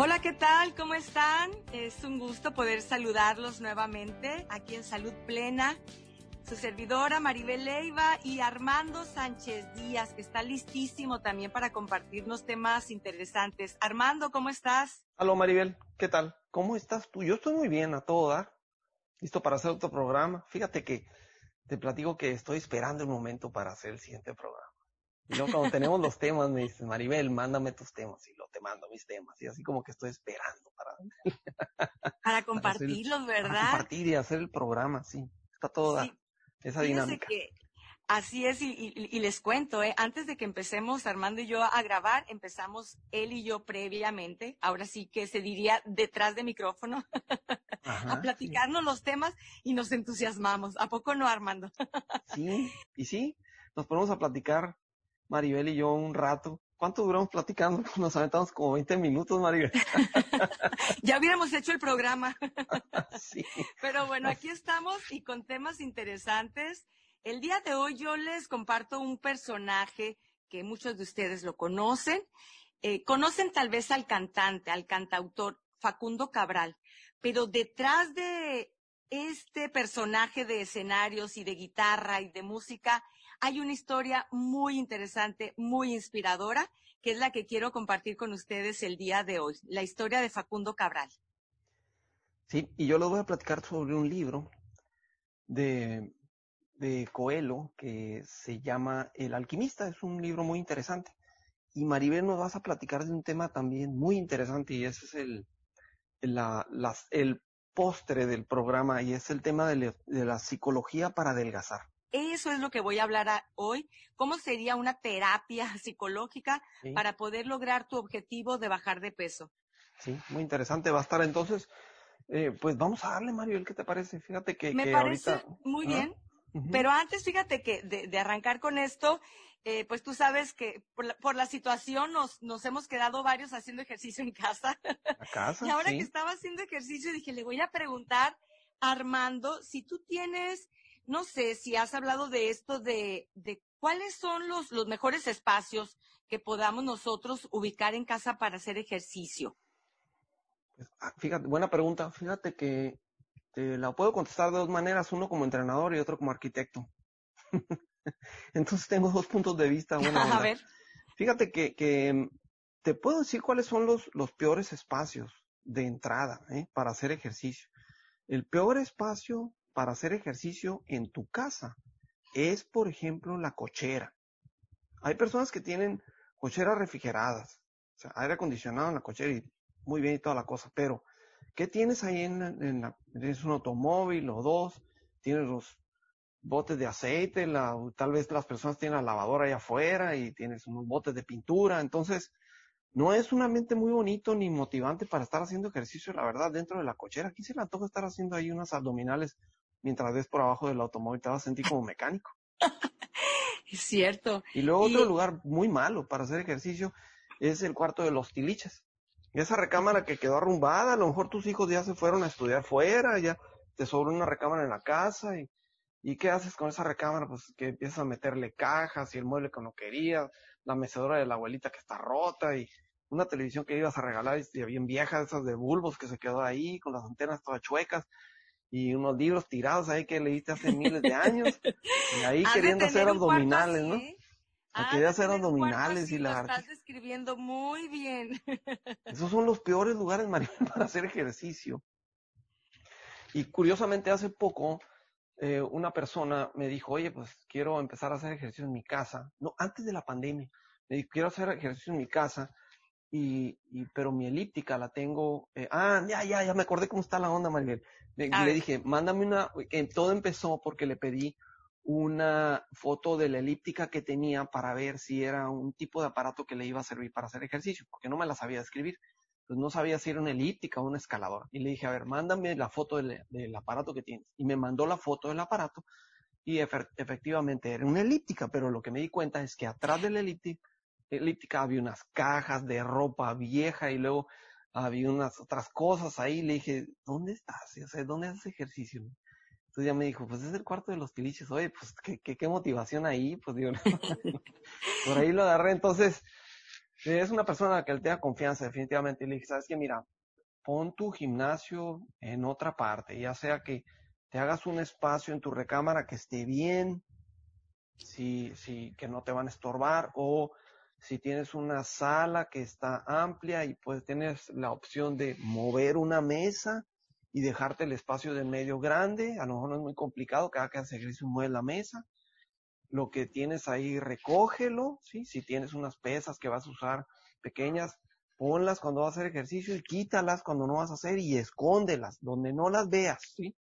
Hola, ¿qué tal? ¿Cómo están? Es un gusto poder saludarlos nuevamente aquí en Salud Plena. Su servidora Maribel Leiva y Armando Sánchez Díaz, que está listísimo también para compartirnos temas interesantes. Armando, ¿cómo estás? Hola Maribel, ¿qué tal? ¿Cómo estás tú? Yo estoy muy bien a todo dar. Listo para hacer otro programa. Fíjate que te platico que estoy esperando el momento para hacer el siguiente programa. Y luego cuando tenemos los temas me dices, Maribel, mándame tus temas y lo te mando mis temas. Y así como que estoy esperando para... Para compartirlos, ¿verdad? Para compartir y hacer el programa, sí. Está todo sí. esa dinámica. Que así es, y, y, y, les cuento, ¿eh? antes de que empecemos Armando y yo a grabar, empezamos él y yo previamente, ahora sí que se diría detrás de micrófono, Ajá, a platicarnos sí. los temas y nos entusiasmamos. ¿A poco no, Armando? sí, y sí, nos ponemos a platicar Maribel y yo un rato. ¿Cuánto duramos platicando? Nos aventamos como 20 minutos, Maribel. ya hubiéramos hecho el programa. sí. Pero bueno, aquí estamos y con temas interesantes. El día de hoy yo les comparto un personaje que muchos de ustedes lo conocen. Eh, conocen tal vez al cantante, al cantautor Facundo Cabral, pero detrás de este personaje de escenarios y de guitarra y de música hay una historia muy interesante, muy inspiradora, que es la que quiero compartir con ustedes el día de hoy, la historia de Facundo Cabral. Sí, y yo les voy a platicar sobre un libro de, de Coelho que se llama El alquimista, es un libro muy interesante. Y Maribel nos vas a platicar de un tema también muy interesante y ese es el, el postre del programa y es el tema de, de la psicología para adelgazar. Eso es lo que voy a hablar a hoy. ¿Cómo sería una terapia psicológica sí. para poder lograr tu objetivo de bajar de peso? Sí, muy interesante va a estar entonces. Eh, pues vamos a darle, Mario, ¿qué te parece? Fíjate que. Me que parece ahorita... muy ¿Ah? bien. Uh -huh. Pero antes, fíjate que de, de arrancar con esto, eh, pues tú sabes que por la, por la situación nos, nos, hemos quedado varios haciendo ejercicio en casa. ¿A casa? y ahora sí. que estaba haciendo ejercicio, dije, le voy a preguntar Armando si tú tienes no sé si has hablado de esto, de, de cuáles son los, los mejores espacios que podamos nosotros ubicar en casa para hacer ejercicio. Pues, ah, fíjate, buena pregunta. Fíjate que te la puedo contestar de dos maneras, uno como entrenador y otro como arquitecto. Entonces tengo dos puntos de vista. Buena a ver. Fíjate que, que, te puedo decir cuáles son los, los peores espacios de entrada ¿eh? para hacer ejercicio. El peor espacio para hacer ejercicio en tu casa es, por ejemplo, la cochera. Hay personas que tienen cocheras refrigeradas, o sea, aire acondicionado en la cochera y muy bien y toda la cosa, pero ¿qué tienes ahí en, la, tienes un automóvil o dos, tienes los botes de aceite, la, tal vez las personas tienen la lavadora allá afuera y tienes unos botes de pintura, entonces no es un ambiente muy bonito ni motivante para estar haciendo ejercicio, la verdad, dentro de la cochera. Aquí se le antoja estar haciendo ahí unas abdominales mientras ves por abajo del automóvil, te vas a sentir como mecánico. es cierto. Y luego y... otro lugar muy malo para hacer ejercicio es el cuarto de los tiliches. Esa recámara que quedó arrumbada, a lo mejor tus hijos ya se fueron a estudiar fuera, ya te sobró una recámara en la casa y, ¿y qué haces con esa recámara? Pues que empiezas a meterle cajas y el mueble que no querías, la mecedora de la abuelita que está rota y una televisión que ibas a regalar y bien vieja, esas de bulbos que se quedó ahí con las antenas todas chuecas y unos libros tirados ahí que leíste hace miles de años y ahí queriendo hacer abdominales, ¿no? Ah, quería hacer abdominales y la estás describiendo muy bien. Esos son los peores lugares, María, para hacer ejercicio. Y curiosamente hace poco eh, una persona me dijo, oye, pues quiero empezar a hacer ejercicio en mi casa. No, antes de la pandemia. Me dijo, quiero hacer ejercicio en mi casa y, y, pero mi elíptica la tengo, eh, ah, ya, ya, ya me acordé cómo está la onda, Maribel. Le, le dije, mándame una, eh, todo empezó porque le pedí una foto de la elíptica que tenía para ver si era un tipo de aparato que le iba a servir para hacer ejercicio, porque no me la sabía escribir. Pues no sabía si era una elíptica o una escaladora. Y le dije, a ver, mándame la foto del, del aparato que tienes. Y me mandó la foto del aparato y efectivamente era una elíptica, pero lo que me di cuenta es que atrás de la elíptica elíptica había unas cajas de ropa vieja y luego había unas otras cosas ahí. Le dije, ¿dónde estás? O sea, ¿dónde haces ejercicio? Entonces ya me dijo, pues es el cuarto de los tiliches. Oye, pues qué, qué, qué motivación ahí. Pues digo, por ahí lo agarré. Entonces, Es una persona a la que él tenga confianza, definitivamente. Y le dije, ¿sabes qué? Mira, pon tu gimnasio en otra parte, ya sea que te hagas un espacio en tu recámara que esté bien, si, si, que no te van a estorbar, o si tienes una sala que está amplia y pues tienes la opción de mover una mesa y dejarte el espacio de medio grande, a lo mejor no es muy complicado, cada que haces ejercicio mueve la mesa, lo que tienes ahí recógelo, ¿sí? Si tienes unas pesas que vas a usar pequeñas, ponlas cuando vas a hacer ejercicio y quítalas cuando no vas a hacer y escóndelas, donde no las veas, ¿sí?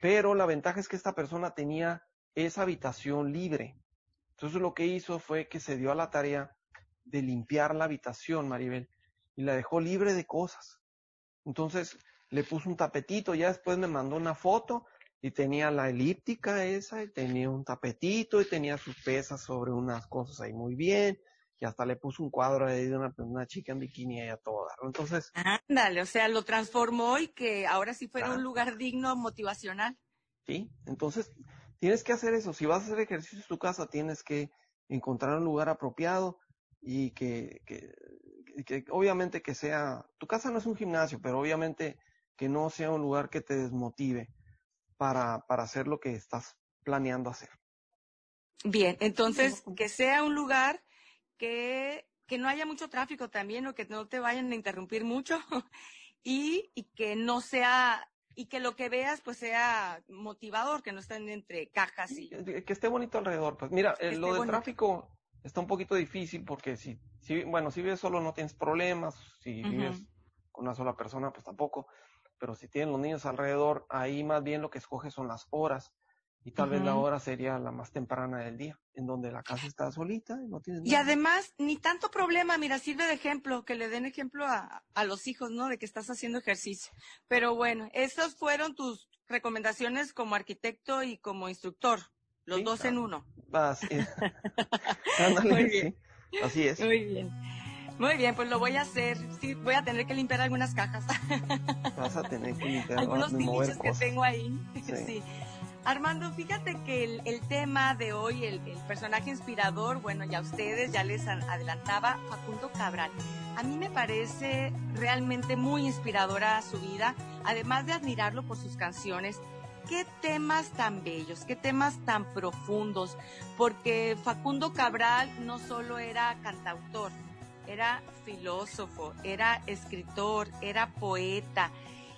Pero la ventaja es que esta persona tenía esa habitación libre. Entonces lo que hizo fue que se dio a la tarea de limpiar la habitación, Maribel, y la dejó libre de cosas. Entonces le puso un tapetito, ya después me mandó una foto y tenía la elíptica esa, y tenía un tapetito y tenía sus pesas sobre unas cosas ahí muy bien, y hasta le puso un cuadro ahí de una, una chica en bikini ahí a toda. Entonces. Ándale, o sea, lo transformó y que ahora sí fuera un lugar digno, motivacional. Sí, entonces tienes que hacer eso. Si vas a hacer ejercicio en tu casa, tienes que encontrar un lugar apropiado y que, que, que obviamente que sea, tu casa no es un gimnasio, pero obviamente que no sea un lugar que te desmotive para, para hacer lo que estás planeando hacer. Bien, entonces que sea un lugar que, que no haya mucho tráfico también o que no te vayan a interrumpir mucho y, y que no sea y que lo que veas pues sea motivador, que no estén entre cajas y que esté bonito alrededor. Pues mira, eh, lo del tráfico está un poquito difícil porque si, si bueno, si vives solo no tienes problemas, si vives con una sola persona pues tampoco, pero si tienen los niños alrededor, ahí más bien lo que escoge son las horas. Y tal vez la hora sería la más temprana del día, en donde la casa está solita y no tienes Y además, ni tanto problema, mira, sirve de ejemplo, que le den ejemplo a, a los hijos, ¿no? De que estás haciendo ejercicio. Pero bueno, esas fueron tus recomendaciones como arquitecto y como instructor, los dos en uno. Así es. Muy bien. Así es. Muy bien. Muy bien, pues lo voy a hacer. Sí, voy a tener que limpiar algunas cajas. Vas a tener que limpiar algunos pinches que tengo ahí. Sí. Armando, fíjate que el, tema de hoy, el, el, personaje inspirador, bueno, ya ustedes, ya les adelantaba, Facundo Cabral. A mí me parece realmente muy inspiradora su vida, además de admirarlo por sus canciones. Qué temas tan bellos, qué temas tan profundos, porque Facundo Cabral no solo era cantautor, era filósofo, era escritor, era poeta.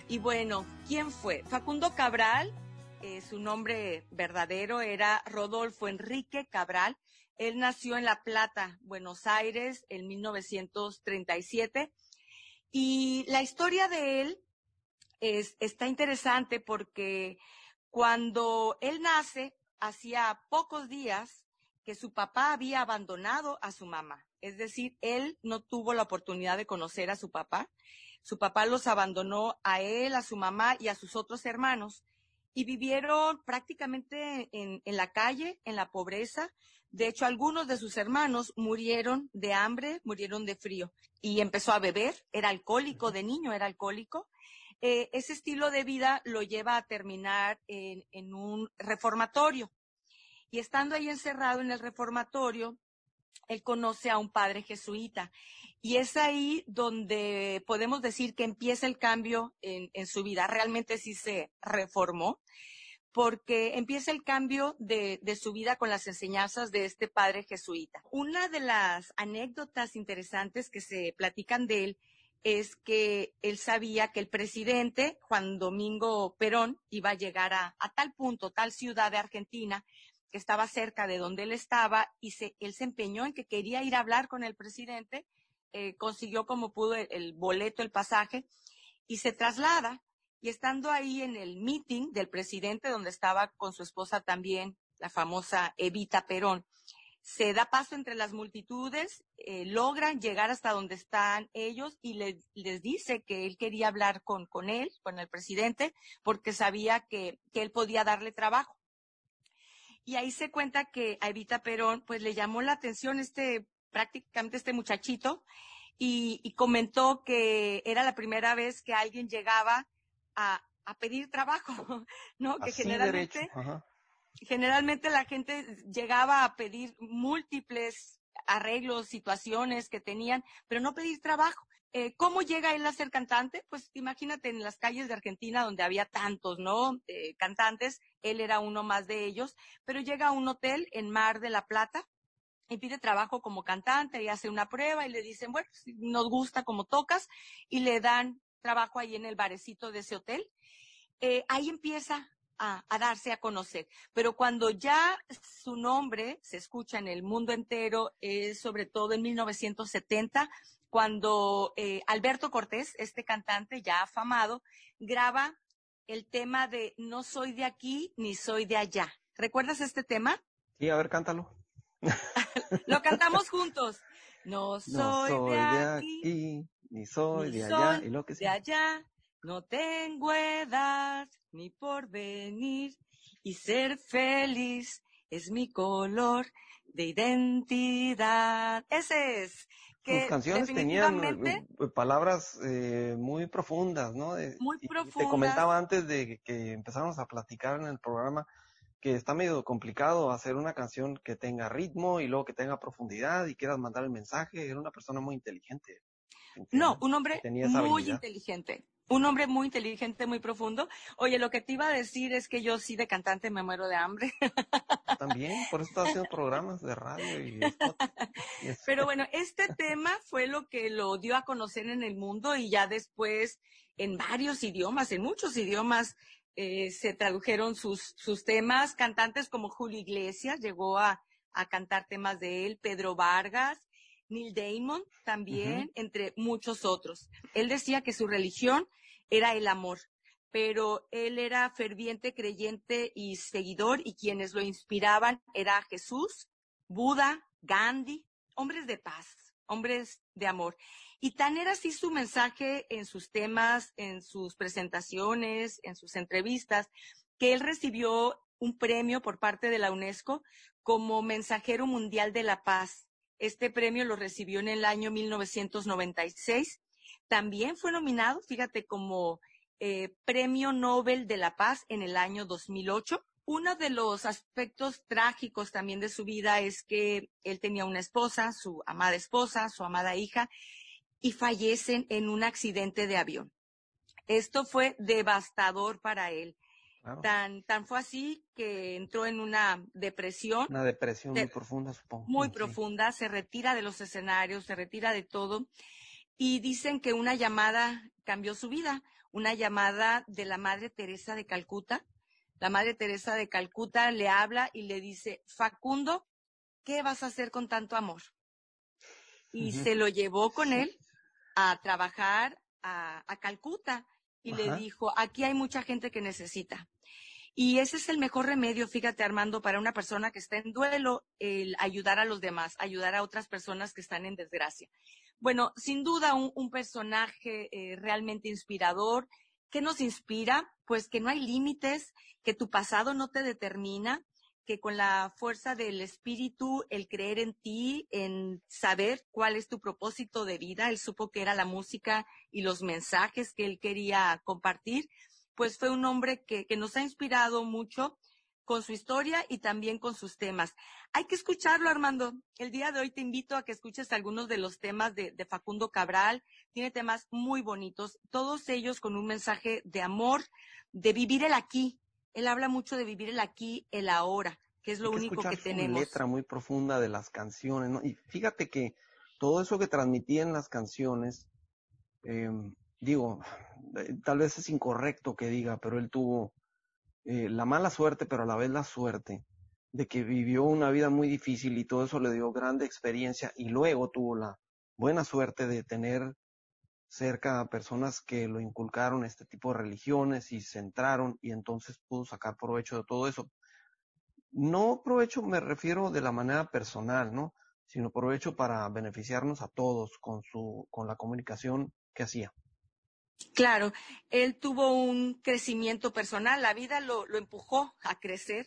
Y bueno, ¿quién fue? Facundo Cabral, eh, su nombre verdadero era Rodolfo Enrique Cabral. Él nació en La Plata, Buenos Aires, en 1937. Y la historia de él es, está interesante porque cuando él nace, hacía pocos días que su papá había abandonado a su mamá. Es decir, él no tuvo la oportunidad de conocer a su papá. Su papá los abandonó a él, a su mamá y a sus otros hermanos y vivieron prácticamente en, la calle, en la pobreza. De hecho, algunos de sus hermanos murieron de hambre, murieron de frío y empezó a beber. Era alcohólico, de niño era alcohólico. Eh, ese estilo de vida lo lleva a terminar en un reformatorio. Y estando ahí encerrado en el reformatorio, él conoce a un padre jesuita. Y es ahí donde podemos decir que empieza el cambio en, su vida. Realmente sí se reformó, porque empieza el cambio de, su vida con las enseñanzas de este padre jesuita. Una de las anécdotas interesantes que se platican de él es que él sabía que el presidente, Juan Domingo Perón, iba a llegar a, a tal punto, tal ciudad de Argentina, que estaba cerca de donde él estaba y se, él se empeñó en que quería ir a hablar con el presidente, eh, consiguió como pudo el, boleto, el pasaje y se traslada y estando ahí en el meeting del presidente donde estaba con su esposa también, la famosa Evita Perón, se da paso entre las multitudes, eh, logran llegar hasta donde están ellos y les dice que él quería hablar con, con él, con el presidente, porque sabía que, que él podía darle trabajo. Y ahí se cuenta que a Evita Perón, pues le llamó la atención este, prácticamente este muchachito, y, comentó que era la primera vez que alguien llegaba a, pedir trabajo, ¿no? que generalmente, generalmente la gente llegaba a pedir múltiples arreglos, situaciones que tenían, pero no pedir trabajo. Eh, ¿Cómo llega él a ser cantante? Pues imagínate en las calles de Argentina donde había tantos, ¿no? Eh, cantantes, él era uno más de ellos, pero llega a un hotel en Mar de la Plata y pide trabajo como cantante y hace una prueba y le dicen, bueno, nos gusta como tocas y le dan trabajo ahí en el barecito de ese hotel. Eh, ahí empieza a, darse a conocer. Pero cuando ya su nombre se escucha en el mundo entero, es sobre todo en 1970, cuando eh, Alberto Cortés, este cantante ya afamado, graba el tema de No soy de aquí ni soy de allá. ¿Recuerdas este tema? Sí, a ver, cántalo. Lo cantamos juntos. No soy, de, aquí, ni soy de allá, y lo que de allá, no tengo edad ni por venir y ser feliz es mi color de identidad. Ese es. Que Sus canciones tenían eh, palabras eh, muy profundas, ¿no? muy profundas. Te comentaba antes de que empezáramos a platicar en el programa que está medio complicado hacer una canción que tenga ritmo y luego que tenga profundidad y quieras mandar el mensaje. Era una persona muy inteligente. No, un hombre muy inteligente. Un hombre muy inteligente, muy profundo. Oye, lo que te iba a decir es que yo sí de cantante me muero de hambre. También, por eso estás haciendo programas de radio y Pero bueno, este tema fue lo que lo dio a conocer en el mundo y ya después en varios idiomas, en muchos idiomas, eh, se tradujeron sus, sus temas. Cantantes como Julio Iglesias llegó a, a cantar temas de él, Pedro Vargas, Neil Damon también, entre muchos otros. Él decía que su religión era el amor, pero él era ferviente creyente y seguidor y quienes lo inspiraban era Jesús, Buda, Gandhi, hombres de paz, hombres de amor. Y tan era así su mensaje en sus temas, en sus presentaciones, en sus entrevistas, que él recibió un premio por parte de la UNESCO como mensajero mundial de la paz este premio lo recibió en el año 1996. También fue nominado, fíjate, como eh, Premio Nobel de la Paz en el año 2008. Uno de los aspectos trágicos también de su vida es que él tenía una esposa, su amada esposa, su amada hija, y fallecen en un accidente de avión. Esto fue devastador para él. Tan, tan fue así que entró en una depresión. Una depresión muy profunda, supongo. Muy profunda, se retira de los escenarios, se retira de todo. Y dicen que una llamada cambió su vida, una llamada de la Madre Teresa de Calcuta. La Madre Teresa de Calcuta le habla y le dice, Facundo, ¿qué vas a hacer con tanto amor? Y se lo llevó con él a trabajar a, a Calcuta y le dijo, aquí hay mucha gente que necesita. Y ese es el mejor remedio, fíjate Armando, para una persona que está en duelo, el ayudar a los demás, ayudar a otras personas que están en desgracia. Bueno, sin duda un, personaje eh, realmente inspirador. ¿Qué nos inspira? Pues que no hay límites, que tu pasado no te determina, que con la fuerza del espíritu, el creer en ti, en saber cuál es tu propósito de vida, él supo que era la música y los mensajes que él quería compartir, pues fue un hombre que, nos ha inspirado mucho con su historia y también con sus temas. Hay que escucharlo, Armando. El día de hoy te invito a que escuches algunos de los temas de, de, Facundo Cabral. Tiene temas muy bonitos, todos ellos con un mensaje de amor, de vivir el aquí, él habla mucho de vivir el aquí, el ahora, que es lo único que tenemos. Una letra muy profunda de las canciones, ¿no? Y fíjate que todo eso que transmitía en las canciones, em, digo, eh, tal vez es incorrecto que diga, pero él tuvo eh, la mala suerte, pero a la vez la suerte de que vivió una vida muy difícil y todo eso le dio grande experiencia y luego tuvo la buena suerte de tener cerca a personas que lo inculcaron este tipo de religiones y centraron y entonces pudo sacar provecho de todo eso. No provecho me refiero de la manera personal, ¿no? Sino provecho para beneficiarnos a todos con su, con la comunicación que hacía. Claro, él tuvo un crecimiento personal, la vida lo, lo empujó a crecer,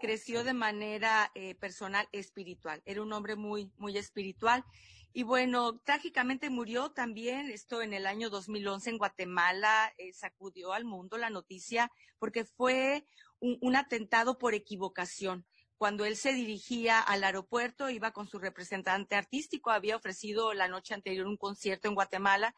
creció de manera eh, personal, espiritual, era un hombre muy, muy espiritual y bueno, trágicamente murió también, esto en el año 2011 en Guatemala, eh, sacudió al mundo la noticia porque fue un, atentado por equivocación. cuando él se dirigía al aeropuerto, iba con su representante artístico, había ofrecido la noche anterior un concierto en Guatemala,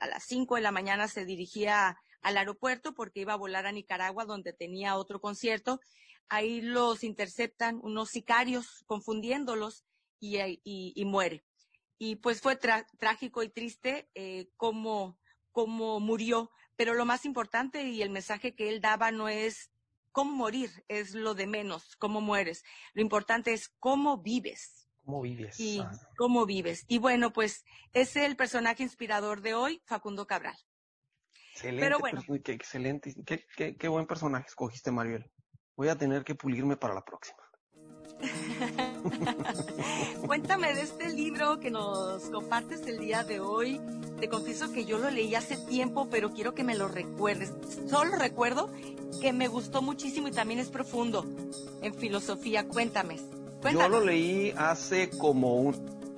a las 5 de la mañana se dirigía al aeropuerto porque iba a volar a Nicaragua donde tenía otro concierto. Ahí los interceptan unos sicarios confundiéndolos y, muere. Y pues fue trágico y triste eh, cómo, cómo murió, pero lo más importante y el mensaje que él daba no es cómo morir es lo de menos, cómo mueres. Lo importante es cómo vives. ¿Cómo vives? Y cómo vives. Y bueno, pues es el personaje inspirador de hoy, Facundo Cabral. Excelente, Pero bueno. qué excelente, qué, qué buen personaje escogiste, Mariel. Voy a tener que pulirme para la próxima. Cuéntame de este libro que nos compartes el día de hoy. Te confieso que yo lo leí hace tiempo, pero quiero que me lo recuerdes. Solo recuerdo que me gustó muchísimo y también es profundo en filosofía. Cuéntame. Yo lo leí hace como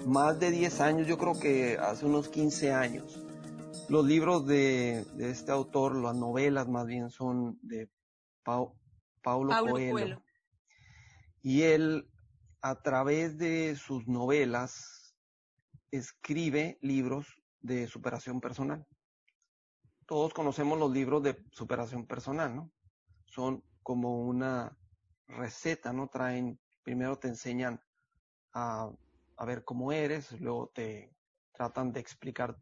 más de 10 años, yo creo que hace unos 15 años. Los libros de, este autor, las novelas más bien, son de Paulo, Coelho. Y él, a través de sus novelas, escribe libros de superación personal. Todos conocemos los libros de superación personal, ¿no? Son como una receta, ¿no? Traen, primero te enseñan a, a ver cómo eres, luego te tratan de explicar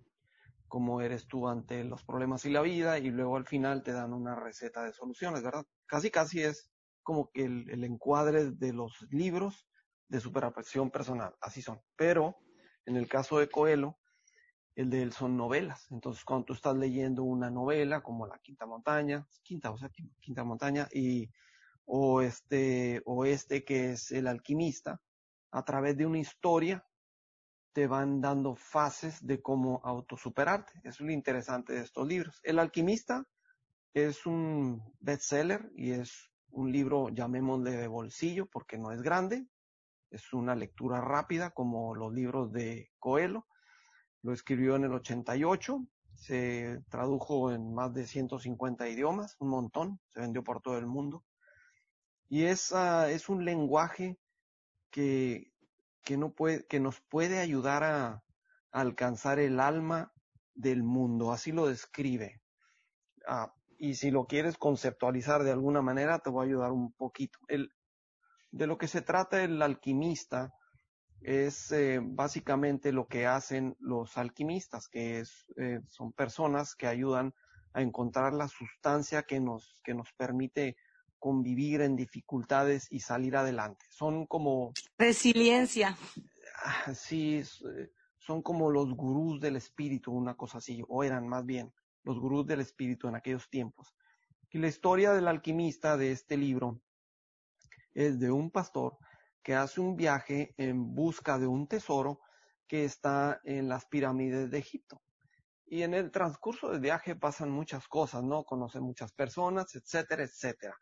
cómo eres tú ante los problemas y la vida, y luego al final te dan una receta de soluciones, ¿verdad? Casi, casi es como que el, encuadre de los libros de superación personal, así son. Pero en el caso de Coelho, el de él son novelas. Entonces, cuando tú estás leyendo una novela como La Quinta Montaña, Quinta, o sea, Quinta Montaña, y, o este, o este que es El Alquimista, a través de una historia te van dando fases de cómo autosuperarte. Eso es lo interesante de estos libros. El Alquimista es un bestseller y es un libro, llamémosle de bolsillo, porque no es grande, es una lectura rápida como los libros de Coelho. Lo escribió en el 88, se tradujo en más de 150 idiomas, un montón, se vendió por todo el mundo. Y es, es un lenguaje que, que, no puede, que nos puede ayudar a, alcanzar el alma del mundo, así lo describe. Ah, y si lo quieres conceptualizar de alguna manera, te voy a ayudar un poquito. De lo que se trata el alquimista es eh, básicamente lo que hacen los alquimistas, que es, eh, son personas que ayudan a encontrar la sustancia que nos, que nos permite convivir en dificultades y salir adelante. Son como... Resiliencia. Ah, sí, eh, son como los gurús del espíritu, una cosa así, o eran más bien los gurús del espíritu en aquellos tiempos. Y la historia del alquimista de este libro es de un pastor que hace un viaje en busca de un tesoro que está en las pirámides de Egipto. Y en el transcurso del viaje pasan muchas cosas, ¿no? Conoce muchas personas, etcétera, etcétera.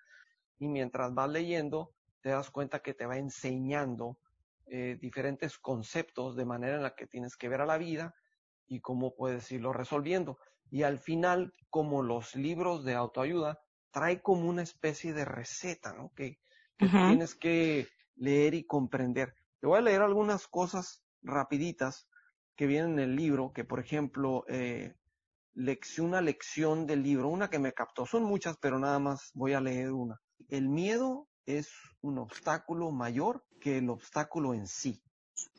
Y mientras vas leyendo, te das cuenta que te va enseñando eh, diferentes conceptos de manera en la que tienes que ver a la vida y cómo puedes irlo resolviendo y al final, como los libros de autoayuda, trae como una especie de receta, ¿no? Que, tienes que leer y comprender. Te voy a leer algunas cosas rapiditas que vienen en el libro, que por ejemplo, eh, lección, una lección del libro, una que me captó, son muchas, pero nada más voy a leer una. El miedo es un obstáculo mayor que el obstáculo en sí.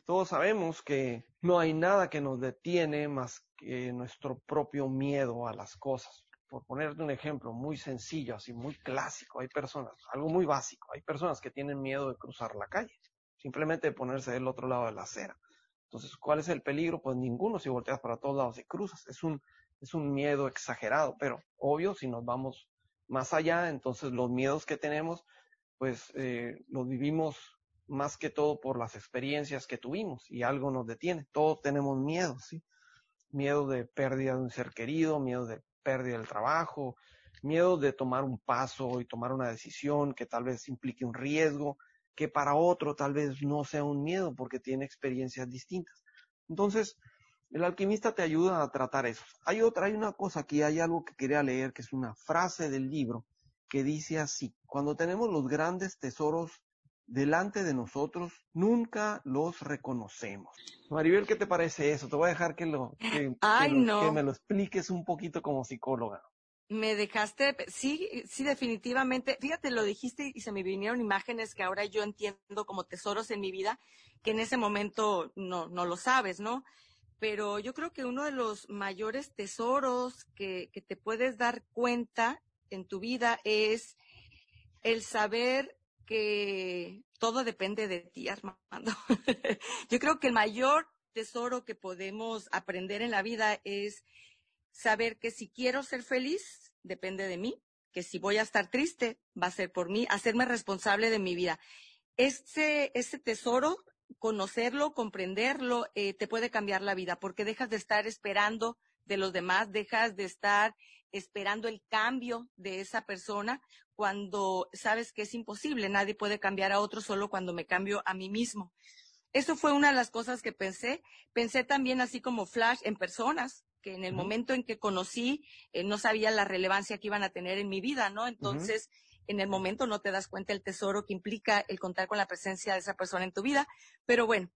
Todos sabemos que no hay nada que nos detiene más que nuestro propio miedo a las cosas. Por ponerte un ejemplo muy sencillo, así muy clásico, hay personas, algo muy básico, hay personas que tienen miedo de cruzar la calle, simplemente de ponerse del otro lado de la acera. Entonces, ¿cuál es el peligro? Pues ninguno si volteas para todos lados y cruzas. Es un, es un miedo exagerado, pero obvio, si nos vamos más allá, entonces los miedos que tenemos, pues eh, los vivimos más que todo por las experiencias que tuvimos y algo nos detiene. Todos tenemos miedo, ¿sí? Miedo de pérdida de un ser querido, miedo de pérdida del trabajo, miedo de tomar un paso y tomar una decisión que tal vez implique un riesgo, que para otro tal vez no sea un miedo porque tiene experiencias distintas. Entonces, el alquimista te ayuda a tratar eso. Hay otra, hay una cosa aquí, hay algo que quería leer, que es una frase del libro que dice así, cuando tenemos los grandes tesoros delante de nosotros, nunca los reconocemos. Maribel, ¿qué te parece eso? Te voy a dejar que, lo, que, que me lo expliques un poquito como psicóloga. Me dejaste, sí, sí, definitivamente. Fíjate, lo dijiste y se me vinieron imágenes que ahora yo entiendo como tesoros en mi vida, que en ese momento no, no lo sabes, ¿no? Pero yo creo que uno de los mayores tesoros que, que te puedes dar cuenta en tu vida es el saber que todo depende de ti, Armando. Yo creo que el mayor tesoro que podemos aprender en la vida es saber que si quiero ser feliz, depende de mí, que si voy a estar triste, va a ser por mí, hacerme responsable de mi vida. Este, este tesoro, conocerlo, comprenderlo, eh, te puede cambiar la vida porque dejas de estar esperando de los demás, dejas de estar esperando el cambio de esa persona cuando sabes que es imposible, nadie puede cambiar a otro solo cuando me cambio a mí mismo. Eso fue una de las cosas que pensé. Pensé también así como flash en personas que en el momento en que conocí eh, no sabía la relevancia que iban a tener en mi vida, ¿no? Entonces, en el momento no te das cuenta el tesoro que implica el contar con la presencia de esa persona en tu vida. Pero bueno,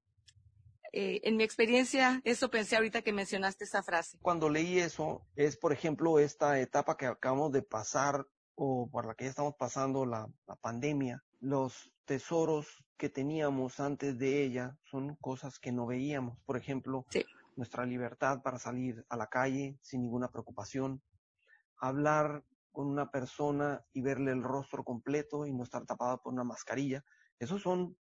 eh, en mi experiencia, eso pensé ahorita que mencionaste esa frase. Cuando leí eso, es, por ejemplo, esta etapa que acabamos de pasar o por la que ya estamos pasando la, pandemia, los tesoros que teníamos antes de ella son cosas que no veíamos. Por ejemplo, nuestra libertad para salir a la calle sin ninguna preocupación, hablar con una persona y verle el rostro completo y no estar tapada por una mascarilla. Esos son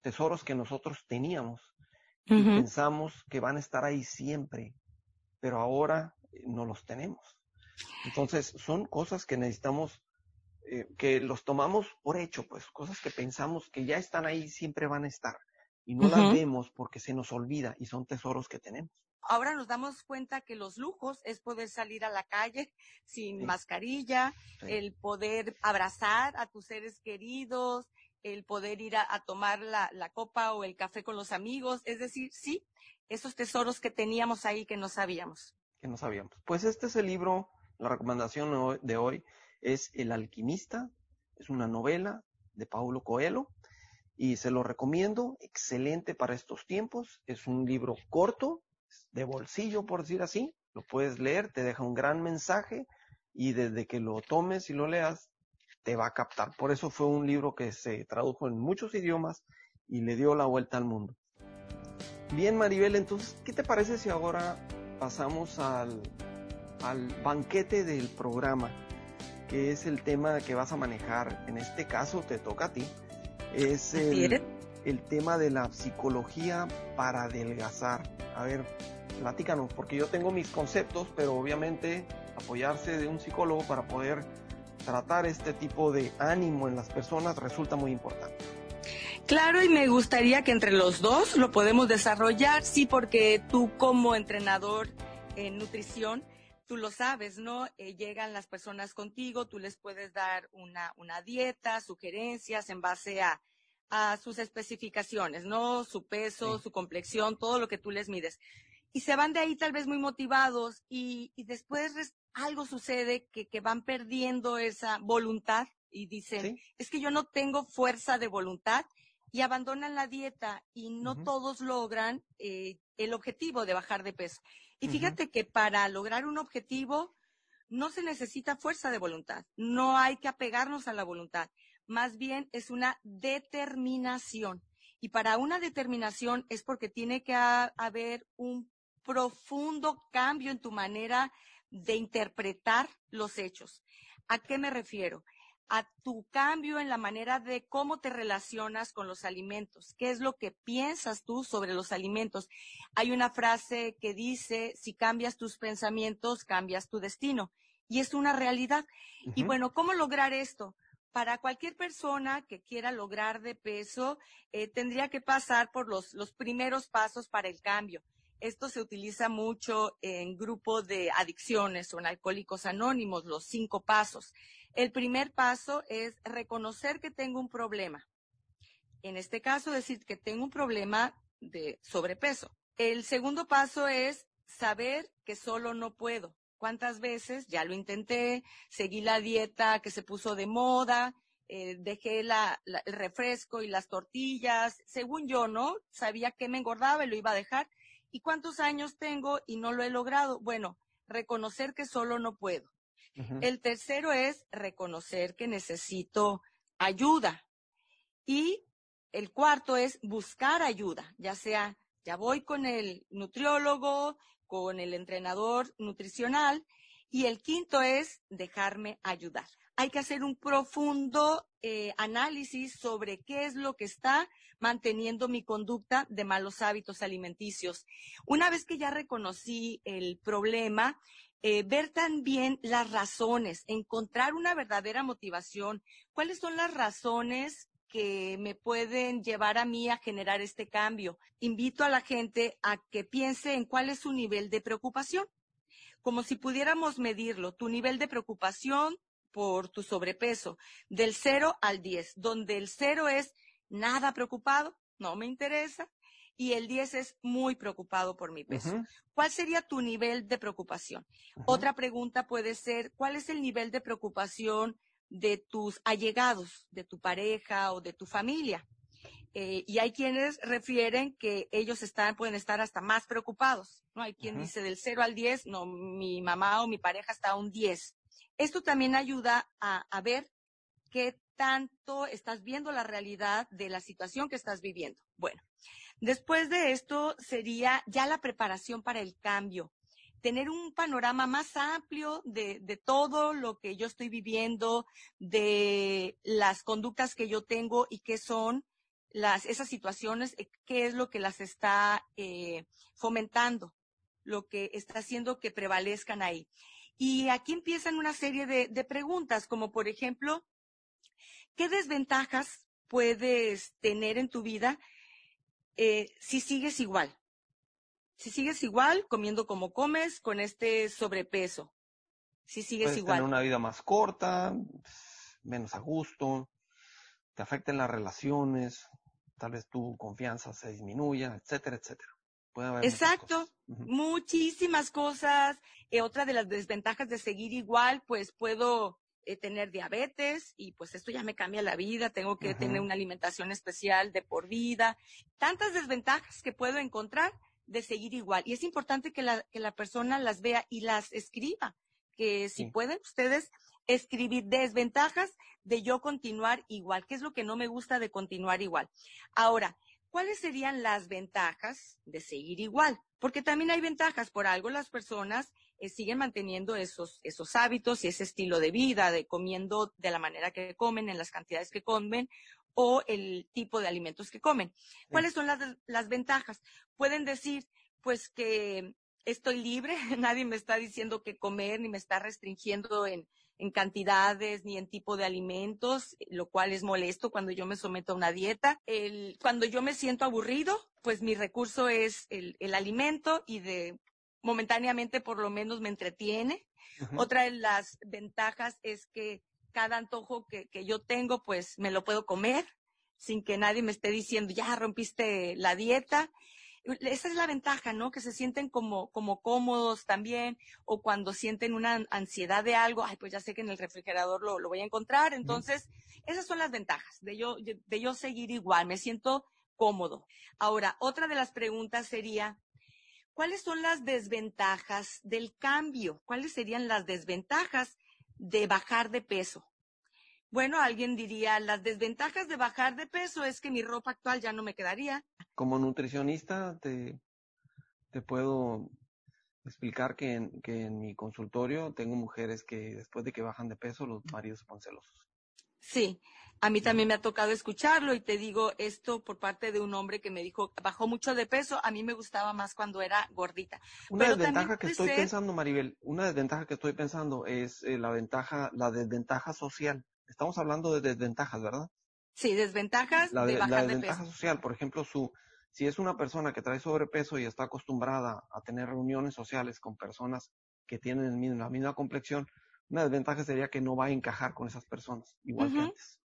tesoros que nosotros teníamos y pensamos que van a estar ahí siempre, pero ahora eh, no los tenemos. Entonces, son cosas que necesitamos, eh, que los tomamos por hecho, pues, cosas que pensamos que ya están ahí, siempre van a estar. Y no las vemos porque se nos olvida y son tesoros que tenemos. Ahora nos damos cuenta que los lujos es poder salir a la calle sin mascarilla, el poder abrazar a tus seres queridos, el poder ir a, tomar la, la, copa o el café con los amigos. Es decir, sí, esos tesoros que teníamos ahí que no sabíamos. Que no sabíamos. Pues este es el libro la recomendación de hoy es El alquimista, es una novela de Paulo Coelho y se lo recomiendo, excelente para estos tiempos, es un libro corto, de bolsillo por decir así, lo puedes leer, te deja un gran mensaje y desde que lo tomes y lo leas te va a captar. Por eso fue un libro que se tradujo en muchos idiomas y le dio la vuelta al mundo. Bien, Maribel, entonces, ¿qué te parece si ahora pasamos al al banquete del programa, que es el tema que vas a manejar. En este caso te toca a ti. Es el, el tema de la psicología para adelgazar. A ver, platícanos, porque yo tengo mis conceptos, pero obviamente apoyarse de un psicólogo para poder tratar este tipo de ánimo en las personas resulta muy importante. Claro, y me gustaría que entre los dos lo podemos desarrollar, sí, porque tú como entrenador en nutrición tú lo sabes, ¿no? Eh, llegan las personas contigo, tú les puedes dar una, una dieta, sugerencias en base a, a sus especificaciones, ¿no? Su peso, su complexión, todo lo que tú les mides. Y se van de ahí tal vez muy motivados y, y después algo sucede que, que, van perdiendo esa voluntad y dicen, es que yo no tengo fuerza de voluntad y abandonan la dieta y no todos logran eh, el objetivo de bajar de peso. Y fíjate que para lograr un objetivo no se necesita fuerza de voluntad, no hay que apegarnos a la voluntad, más bien es una determinación. Y para una determinación es porque tiene que haber un profundo cambio en tu manera de interpretar los hechos. ¿A qué me refiero? A tu cambio en la manera de cómo te relacionas con los alimentos. ¿Qué es lo que piensas tú sobre los alimentos? Hay una frase que dice, si cambias tus pensamientos, cambias tu destino. Y es una realidad. Y bueno, ¿cómo lograr esto? Para cualquier persona que quiera lograr de peso, eh, tendría que pasar por los, los primeros pasos para el cambio. Esto se utiliza mucho en grupos de adicciones o en alcohólicos anónimos, los cinco pasos. El primer paso es reconocer que tengo un problema. En este caso, decir que tengo un problema de sobrepeso. El segundo paso es saber que solo no puedo. ¿Cuántas veces ya lo intenté? Seguí la dieta que se puso de moda, eh, dejé la, el refresco y las tortillas, según yo, ¿no? Sabía que me engordaba y lo iba a dejar. ¿Y cuántos años tengo y no lo he logrado? Bueno, reconocer que solo no puedo. El tercero es reconocer que necesito ayuda. Y el cuarto es buscar ayuda, ya sea, ya voy con el nutriólogo, con el entrenador nutricional. Y el quinto es dejarme ayudar. Hay que hacer un profundo eh, análisis sobre qué es lo que está manteniendo mi conducta de malos hábitos alimenticios. Una vez que ya reconocí el problema, eh, ver también las razones, encontrar una verdadera motivación. ¿Cuáles son las razones que me pueden llevar a mí a generar este cambio? Invito a la gente a que piense en cuál es su nivel de preocupación. Como si pudiéramos medirlo, tu nivel de preocupación por tu sobrepeso, del 0 al 10, donde el 0 es nada preocupado, no me interesa, y el 10 es muy preocupado por mi peso. ¿Cuál sería tu nivel de preocupación? Otra pregunta puede ser, ¿cuál es el nivel de preocupación de tus allegados, de tu pareja o de tu familia? Eh, y hay quienes refieren que ellos están, pueden estar hasta más preocupados. ¿no? Hay quien dice del 0 al 10, no, mi mamá o mi pareja está a un 10. Esto también ayuda a, a ver qué tanto estás viendo la realidad de la situación que estás viviendo. Bueno, Después de esto sería ya la preparación para el cambio, tener un panorama más amplio de, todo lo que yo estoy viviendo, de las conductas que yo tengo y qué son las, esas situaciones, eh, qué es lo que las está eh, fomentando, lo que está haciendo que prevalezcan ahí. Y aquí empiezan una serie de, de preguntas, como por ejemplo, ¿qué desventajas puedes tener en tu vida eh, si sigues igual. Si sigues igual, comiendo como comes, con este sobrepeso. Si sigues Puedes igual. Tener una vida más corta, menos a gusto, te afecten las relaciones, tal vez tu confianza se disminuya, etcétera, etcétera. Puede haber Exacto, muchísimas cosas. Eh, otra de las desventajas de seguir igual, pues puedo eh, tener diabetes y pues esto ya me cambia la vida, tengo que tener una alimentación especial de por vida, tantas desventajas que puedo encontrar de seguir igual. Y es importante que la, que la persona las vea y las escriba, que si pueden ustedes escribir desventajas de yo continuar igual, qué es lo que no me gusta de continuar igual. Ahora, ¿cuáles serían las ventajas de seguir igual? Porque también hay ventajas, por algo las personas eh, siguen manteniendo esos, esos hábitos y ese estilo de vida, de comiendo de la manera que comen, en las cantidades que comen o el tipo de alimentos que comen. ¿Cuáles son las, las ventajas? Pueden decir, pues que estoy libre, nadie me está diciendo qué comer, ni me está restringiendo en, en cantidades ni en tipo de alimentos, lo cual es molesto cuando yo me someto a una dieta. El, cuando yo me siento aburrido, pues mi recurso es el, el alimento y de momentáneamente por lo menos me entretiene. Otra de las ventajas es que cada antojo que, que, yo tengo, pues me lo puedo comer sin que nadie me esté diciendo, ya rompiste la dieta. Esa es la ventaja, ¿no? Que se sienten como, como cómodos también, o cuando sienten una ansiedad de algo, ay, pues ya sé que en el refrigerador lo, lo voy a encontrar. Entonces, esas son las ventajas de yo, de yo seguir igual, me siento cómodo. Ahora, otra de las preguntas sería, ¿Cuáles son las desventajas del cambio? ¿Cuáles serían las desventajas de bajar de peso? Bueno, alguien diría, las desventajas de bajar de peso es que mi ropa actual ya no me quedaría. Como nutricionista te, te puedo explicar que en, mi consultorio tengo mujeres que después de que bajan de peso los maridos se ponen celosos. Sí, a mí también me ha tocado escucharlo y te digo esto por parte de un hombre que me dijo, bajó mucho de peso, a mí me gustaba más cuando era gordita. Una desventaja que estoy pensando, Maribel, una desventaja que estoy pensando es eh, la ventaja, la desventaja social. Estamos hablando de desventajas, ¿verdad? Sí, desventajas la de, bajar la desventaja social, por ejemplo, su, si es una persona que trae sobrepeso y está acostumbrada a tener reuniones sociales con personas que tienen la misma complexión, una desventaja sería que no va a encajar con esas personas, igual que antes.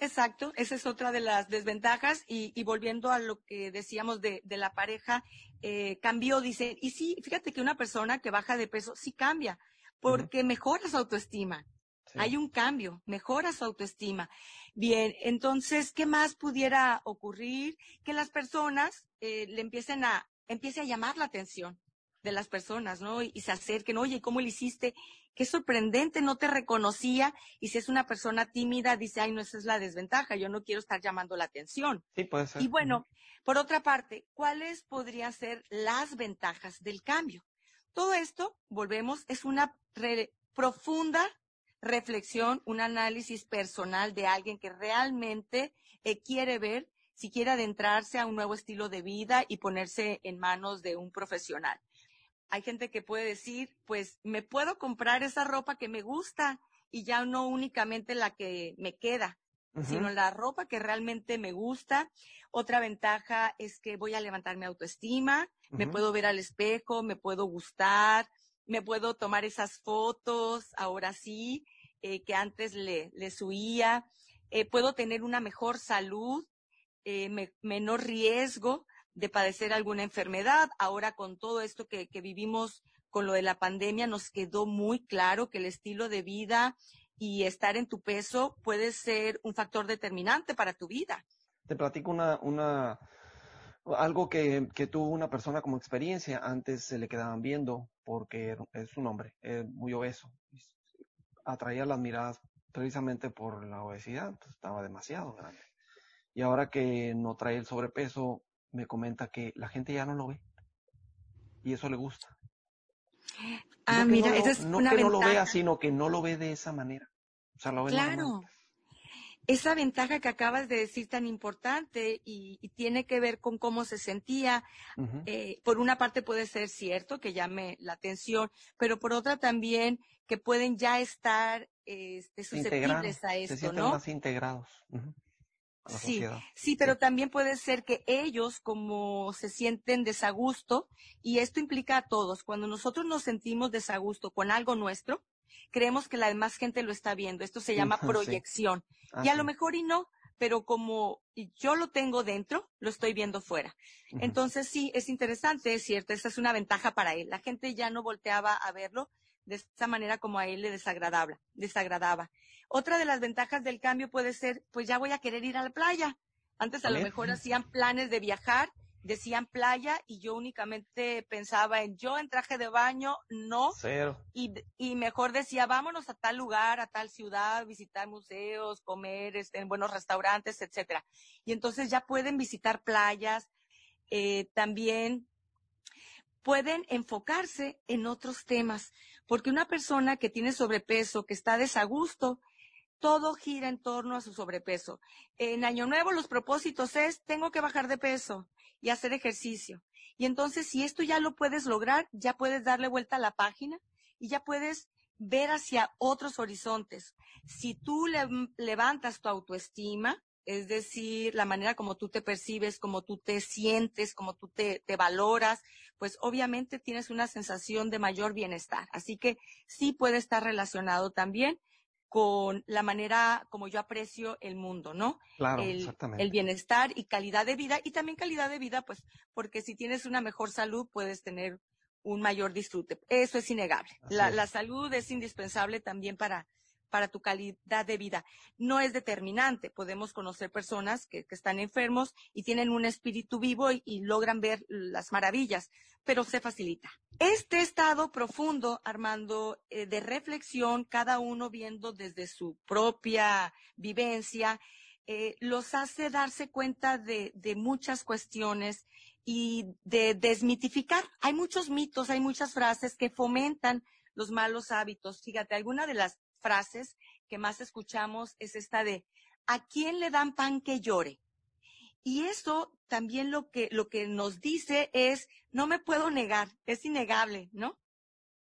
Exacto, esa es otra de las desventajas. Y, y volviendo a lo que decíamos de, de la pareja, eh, cambió, dice, y sí, fíjate que una persona que baja de peso sí cambia, porque mejora su autoestima. Hay un cambio, mejora su autoestima. Bien, entonces, ¿qué más pudiera ocurrir? Que las personas eh, le empiecen a, empiece a llamar la atención de las personas, ¿no? Y, se acerquen, oye, ¿cómo le hiciste? Qué sorprendente, no te reconocía. Y si es una persona tímida, dice, ay, no, esa es la desventaja, yo no quiero estar llamando la atención. Sí, puede ser. Y bueno, por otra parte, ¿cuáles podrían ser las ventajas del cambio? Todo esto, volvemos, es una profunda reflexión, un análisis personal de alguien que realmente eh, quiere ver si quiere adentrarse a un nuevo estilo de vida y ponerse en manos de un profesional. Hay gente que puede decir, pues me puedo comprar esa ropa que me gusta y ya no únicamente la que me queda, sino la ropa que realmente me gusta. Otra ventaja es que voy a levantar mi autoestima, me puedo ver al espejo, me puedo gustar, me puedo tomar esas fotos, ahora sí, eh, que antes le, le subía, eh, puedo tener una mejor salud, eh, menor riesgo de padecer alguna enfermedad. Ahora con todo esto que, vivimos con lo de la pandemia, nos quedó muy claro que el estilo de vida y estar en tu peso puede ser un factor determinante para tu vida. Te platico una, algo que, que, tuvo una persona como experiencia. Antes se le quedaban viendo porque es un hombre muy obeso. Atraía las miradas precisamente por la obesidad, estaba demasiado grande. Y ahora que no trae el sobrepeso, me comenta que la gente ya no lo ve. Y eso le gusta. Ah, mira, no, es no que no lo vea, sino que no lo ve de esa manera. O sea, lo ve Claro. Esa ventaja que acabas de decir tan importante y, tiene que ver con cómo se sentía, eh, por una parte puede ser cierto que llame la atención, pero por otra también que pueden ya estar este, susceptibles a esto, se sienten ¿no? más integrados. Sí, sí, pero también puede ser que ellos como se sienten desagusto, y esto implica a todos, cuando nosotros nos sentimos desagusto con algo nuestro, creemos que la demás gente lo está viendo. Esto se llama proyección. y a lo mejor y no, pero como yo lo tengo dentro, lo estoy viendo fuera. Entonces sí, es interesante, es cierto, esa es una ventaja para él. La gente ya no volteaba a verlo de esa manera como a él le desagradaba, desagradaba. Otra de las ventajas del cambio puede ser, pues ya voy a querer ir a la playa. Antes a, lo mejor hacían planes de viajar, decían playa y yo únicamente pensaba en yo en traje de baño, no. Cero. Y, y mejor decía, vámonos a tal lugar, a tal ciudad, visitar museos, comer este, en buenos restaurantes, etcétera. Y entonces ya pueden visitar playas, eh, también pueden enfocarse en otros temas, porque una persona que tiene sobrepeso, que está desagusto, todo gira en torno a su sobrepeso. En Año Nuevo los propósitos es, tengo que bajar de peso y hacer ejercicio. Y entonces, si esto ya lo puedes lograr, ya puedes darle vuelta a la página y ya puedes ver hacia otros horizontes. Si tú levantas tu autoestima, es decir, la manera como tú te percibes, como tú te sientes, como tú te, te, valoras, pues obviamente tienes una sensación de mayor bienestar. Así que sí puede estar relacionado también con la manera como yo aprecio el mundo, ¿no? Claro, el, exactamente. El bienestar y calidad de vida, y también calidad de vida, pues, porque si tienes una mejor salud, puedes tener un mayor disfrute. Eso es innegable. La, es. la, salud es indispensable también para, para tu calidad de vida. No es determinante. Podemos conocer personas que, están enfermos y tienen un espíritu vivo y, y, logran ver las maravillas, pero se facilita. Este estado profundo, Armando, eh, de reflexión, cada uno viendo desde su propia vivencia, eh, los hace darse cuenta de, de muchas cuestiones y de desmitificar. Hay muchos mitos, hay muchas frases que fomentan los malos hábitos. Fíjate, alguna de las frases que más escuchamos es esta de ¿a quién le dan pan que llore? Y eso también lo que, lo que nos dice es, no me puedo negar, es innegable, ¿no?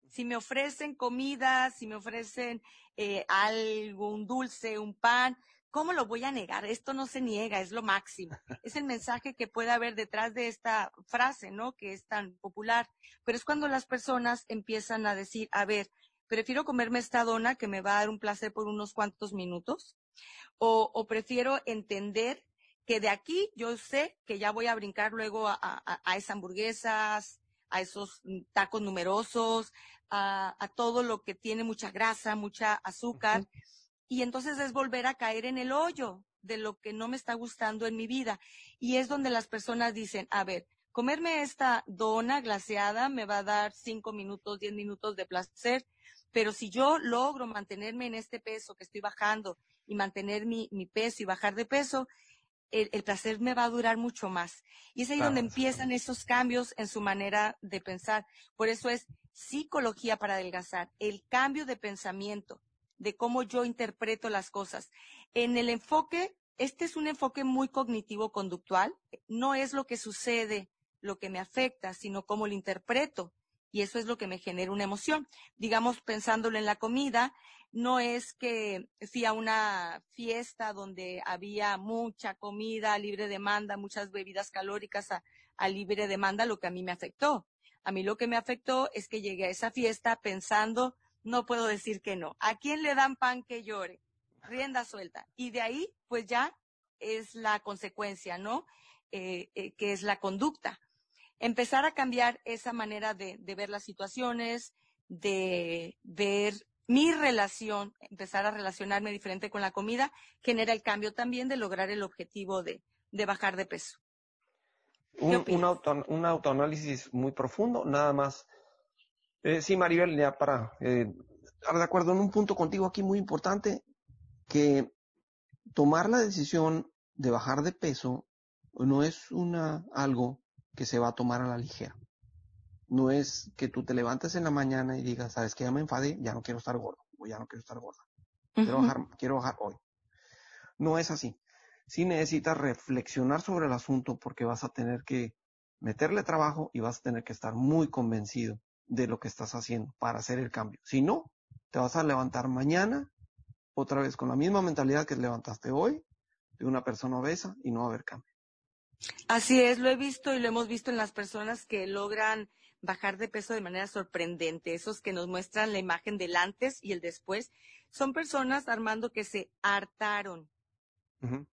Si me ofrecen comida, si me ofrecen eh, algo, un dulce, un pan, ¿cómo lo voy a negar? Esto no se niega, es lo máximo. Es el mensaje que puede haber detrás de esta frase, ¿no? Que es tan popular. Pero es cuando las personas empiezan a decir, a ver, prefiero comerme esta dona que me va a dar un placer por unos cuantos minutos, o, o prefiero entender que de aquí yo sé que ya voy a brincar luego a, a, a esas hamburguesas, a esos tacos numerosos, a, todo lo que tiene mucha grasa, mucha azúcar, y entonces es volver a caer en el hoyo de lo que no me está gustando en mi vida. Y es donde las personas dicen, a ver, comerme esta dona glaseada me va a dar cinco minutos, diez minutos de placer, pero si yo logro mantenerme en este peso que estoy bajando y mantener mi, mi peso y bajar de peso, el, placer me va a durar mucho más. Y es ahí donde empiezan esos cambios en su manera de pensar. Por eso es psicología para adelgazar, el cambio de pensamiento, de cómo yo interpreto las cosas. En el enfoque, este es un enfoque muy cognitivo-conductual, no es lo que sucede, lo que me afecta, sino cómo lo interpreto. Y eso es lo que me genera una emoción. Digamos, pensándolo en la comida, no es que fui a una fiesta donde había mucha comida a libre demanda, muchas bebidas calóricas a, libre demanda, lo que a mí me afectó. A mí lo que me afectó es que llegué a esa fiesta pensando, no puedo decir que no. ¿A quién le dan pan que llore? Rienda suelta. Y de ahí, pues ya es la consecuencia, ¿no? Eh, eh, que es la conducta. Empezar a cambiar esa manera de, de ver las situaciones, de ver mi relación, empezar a relacionarme diferente con la comida, genera el cambio también de lograr el objetivo de, bajar de peso. Un, un, autoanálisis muy profundo, nada más. Eh, sí, Maribel, ya para eh, estar de acuerdo en un punto contigo aquí muy importante, que tomar la decisión de bajar de peso no es una, algo que se va a tomar a la ligera no es que tú te levantes en la mañana y digas, sabes que ya me enfadé, ya no quiero estar gordo, o ya no quiero estar gorda. Quiero bajar, quiero bajar hoy. No es así. Sí necesitas reflexionar sobre el asunto porque vas a tener que meterle trabajo y vas a tener que estar muy convencido de lo que estás haciendo para hacer el cambio. Si no, te vas a levantar mañana otra vez con la misma mentalidad que levantaste hoy de una persona obesa y no va a haber cambio. Así es, lo he visto y lo hemos visto en las personas que logran bajar de peso de manera sorprendente. Esos que nos muestran la imagen del antes y el después son personas, Armando, que se hartaron.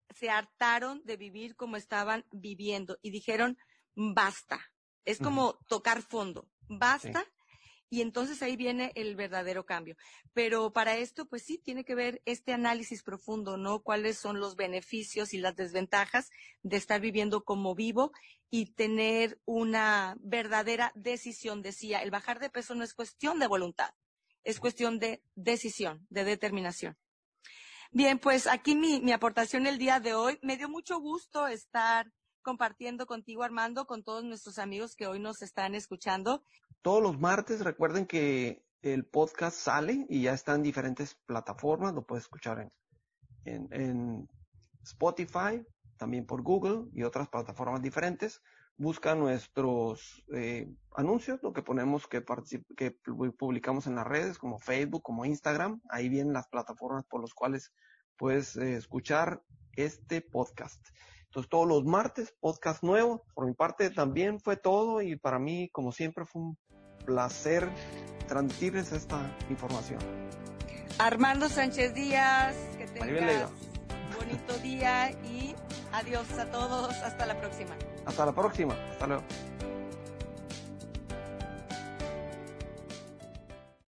Se hartaron de vivir como estaban viviendo y dijeron, basta. Es como tocar fondo. Basta. Y entonces ahí viene el verdadero cambio. Pero para esto, pues sí, tiene que ver este análisis profundo, ¿no? Cuáles son los beneficios y las desventajas de estar viviendo como vivo y tener una verdadera decisión. Decía, el bajar de peso no es cuestión de voluntad, es cuestión de decisión, de determinación. Bien, pues aquí mi, aportación el día de hoy. Me dio mucho gusto estar compartiendo contigo, Armando, con todos nuestros amigos que hoy nos están escuchando. Todos los martes, recuerden que el podcast sale y ya está en diferentes plataformas. Lo puedes escuchar en, en Spotify, también por Google y otras plataformas diferentes. Busca nuestros eh, anuncios, lo que ponemos que, que publicamos en las redes como Facebook, como Instagram. Ahí vienen las plataformas por las cuales puedes eh, escuchar este podcast. Entonces todos los martes, podcast nuevo. Por mi parte también fue todo y para mí, como siempre, fue un placer transmitirles esta información. Armando Sánchez Díaz, que tengas bonito día y Adiós a todos. Hasta la próxima. Hasta la próxima. Hasta luego.